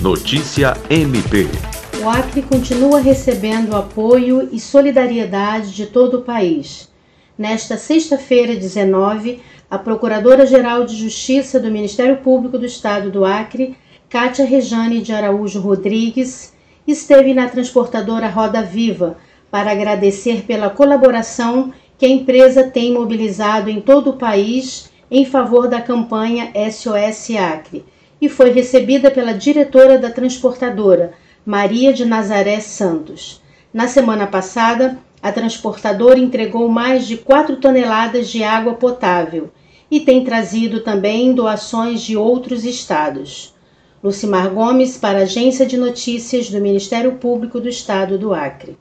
Notícia MP. O Acre continua recebendo apoio e solidariedade de todo o país. Nesta sexta-feira, 19, a Procuradora-Geral de Justiça do Ministério Público do Estado do Acre, Cátia Rejane de Araújo Rodrigues, esteve na transportadora Roda Viva para agradecer pela colaboração que a empresa tem mobilizado em todo o país em favor da campanha SOS Acre e foi recebida pela diretora da transportadora, Maria de Nazaré Santos. Na semana passada, a transportadora entregou mais de 4 toneladas de água potável e tem trazido também doações de outros estados. Lucimar Gomes, para a Agência de Notícias do Ministério Público do Estado do Acre.